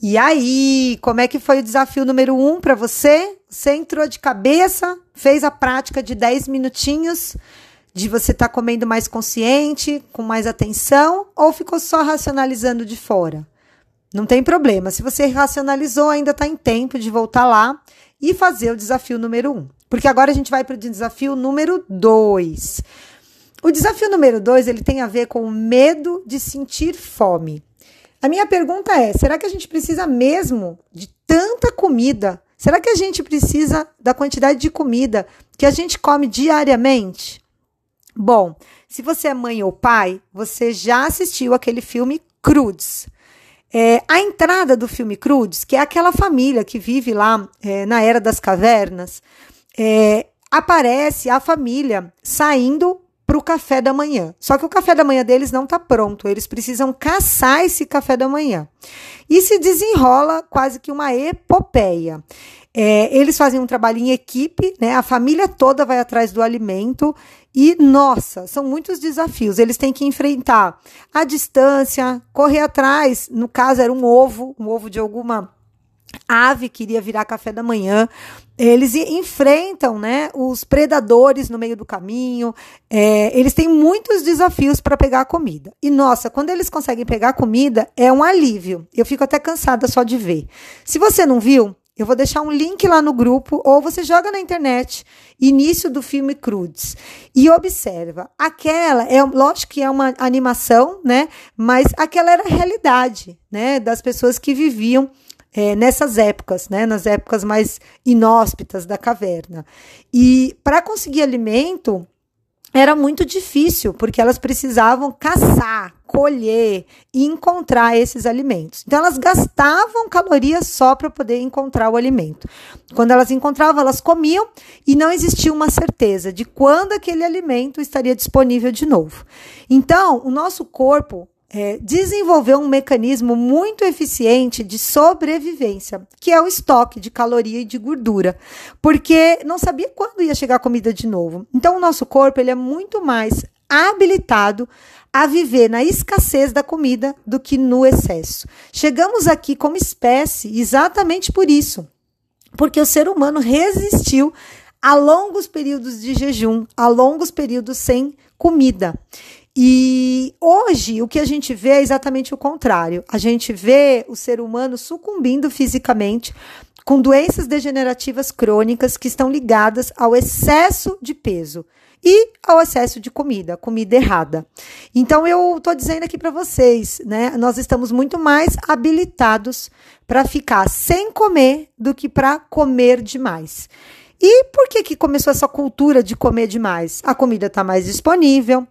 E aí, como é que foi o desafio número um para você? Você entrou de cabeça, fez a prática de 10 minutinhos de você estar tá comendo mais consciente, com mais atenção, ou ficou só racionalizando de fora? Não tem problema. Se você racionalizou, ainda está em tempo de voltar lá e fazer o desafio número um. Porque agora a gente vai para o desafio número dois. O desafio número dois ele tem a ver com o medo de sentir fome. A minha pergunta é: será que a gente precisa mesmo de tanta comida? Será que a gente precisa da quantidade de comida que a gente come diariamente? Bom, se você é mãe ou pai, você já assistiu aquele filme Crudes. É, a entrada do filme Crudes, que é aquela família que vive lá é, na Era das Cavernas, é, aparece a família saindo para o café da manhã. Só que o café da manhã deles não está pronto, eles precisam caçar esse café da manhã. E se desenrola quase que uma epopeia. É, eles fazem um trabalho em equipe, né? A família toda vai atrás do alimento e, nossa, são muitos desafios. Eles têm que enfrentar a distância, correr atrás. No caso, era um ovo, um ovo de alguma ave que iria virar café da manhã. Eles enfrentam né, os predadores no meio do caminho. É, eles têm muitos desafios para pegar a comida. E, nossa, quando eles conseguem pegar a comida, é um alívio. Eu fico até cansada só de ver. Se você não viu, eu vou deixar um link lá no grupo, ou você joga na internet, início do filme Crudes, e observa. Aquela, é lógico que é uma animação, né? Mas aquela era a realidade, né? Das pessoas que viviam é, nessas épocas, né? Nas épocas mais inóspitas da caverna. E para conseguir alimento, era muito difícil, porque elas precisavam caçar, colher e encontrar esses alimentos. Então, elas gastavam calorias só para poder encontrar o alimento. Quando elas encontravam, elas comiam e não existia uma certeza de quando aquele alimento estaria disponível de novo. Então, o nosso corpo é, desenvolveu um mecanismo muito eficiente de sobrevivência, que é o estoque de caloria e de gordura, porque não sabia quando ia chegar a comida de novo. Então, o nosso corpo ele é muito mais habilitado a viver na escassez da comida do que no excesso. Chegamos aqui como espécie exatamente por isso, porque o ser humano resistiu a longos períodos de jejum, a longos períodos sem comida. E hoje o que a gente vê é exatamente o contrário. A gente vê o ser humano sucumbindo fisicamente com doenças degenerativas crônicas que estão ligadas ao excesso de peso e ao excesso de comida, comida errada. Então eu estou dizendo aqui para vocês, né? Nós estamos muito mais habilitados para ficar sem comer do que para comer demais. E por que que começou essa cultura de comer demais? A comida está mais disponível,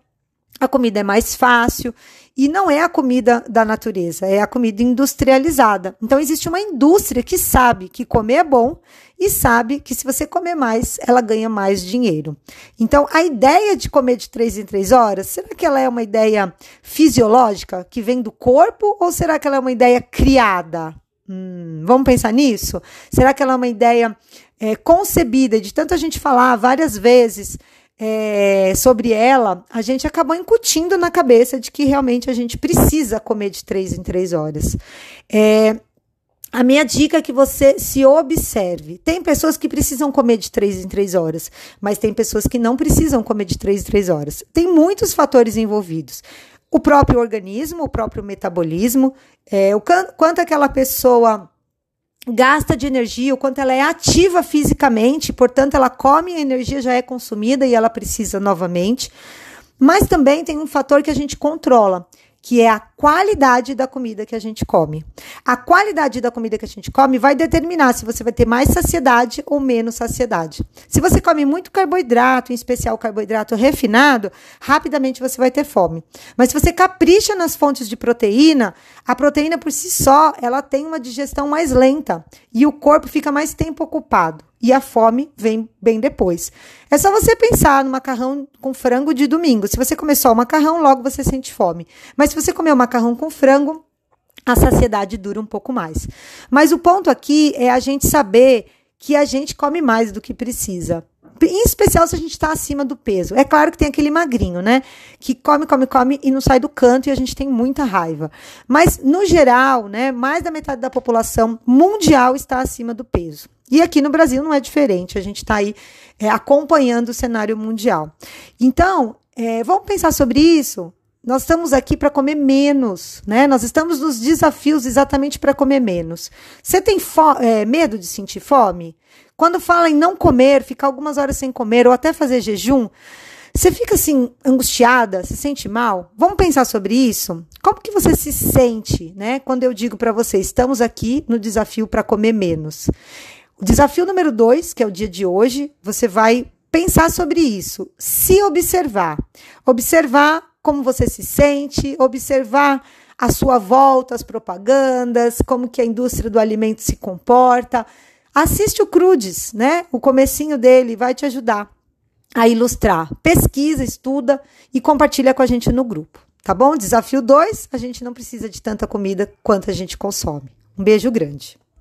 a comida é mais fácil e não é a comida da natureza, é a comida industrializada. Então existe uma indústria que sabe que comer é bom e sabe que se você comer mais, ela ganha mais dinheiro. Então a ideia de comer de três em três horas, será que ela é uma ideia fisiológica que vem do corpo ou será que ela é uma ideia criada? Hum, vamos pensar nisso? Será que ela é uma ideia é, concebida de tanta gente falar várias vezes? É, sobre ela, a gente acabou incutindo na cabeça de que realmente a gente precisa comer de três em três horas. É, a minha dica é que você se observe. Tem pessoas que precisam comer de três em três horas, mas tem pessoas que não precisam comer de três em três horas. Tem muitos fatores envolvidos. O próprio organismo, o próprio metabolismo, é, o quanto aquela pessoa gasta de energia, o quanto ela é ativa fisicamente, portanto, ela come a energia já é consumida e ela precisa novamente. Mas também tem um fator que a gente controla, que é a qualidade da comida que a gente come. A qualidade da comida que a gente come vai determinar se você vai ter mais saciedade ou menos saciedade. Se você come muito carboidrato, em especial carboidrato refinado, rapidamente você vai ter fome. Mas se você capricha nas fontes de proteína, a proteína por si só, ela tem uma digestão mais lenta e o corpo fica mais tempo ocupado e a fome vem bem depois. É só você pensar no macarrão com frango de domingo. Se você comer só o macarrão, logo você sente fome. Mas se você comer o macarrão com frango, a saciedade dura um pouco mais. Mas o ponto aqui é a gente saber que a gente come mais do que precisa. em especial se a gente está acima do peso. É claro que tem aquele magrinho, né? Que come, come, come e não sai do canto e a gente tem muita raiva. Mas, no geral, né, mais da metade da população mundial está acima do peso. E aqui no Brasil não é diferente, a gente está aí é, acompanhando o cenário mundial. Então, é, vamos pensar sobre isso? Nós estamos aqui para comer menos, né? Nós estamos nos desafios exatamente para comer menos. Você tem é, medo de sentir fome? Quando fala em não comer, ficar algumas horas sem comer ou até fazer jejum, você fica assim angustiada, se sente mal? Vamos pensar sobre isso? Como que você se sente, né? Quando eu digo para você, estamos aqui no desafio para comer menos. O desafio número dois, que é o dia de hoje, você vai pensar sobre isso, se observar, observar como você se sente, observar a sua volta, as propagandas, como que a indústria do alimento se comporta. Assiste o Crudes, né? O comecinho dele vai te ajudar a ilustrar. Pesquisa, estuda e compartilha com a gente no grupo, tá bom? Desafio 2, a gente não precisa de tanta comida quanto a gente consome. Um beijo grande.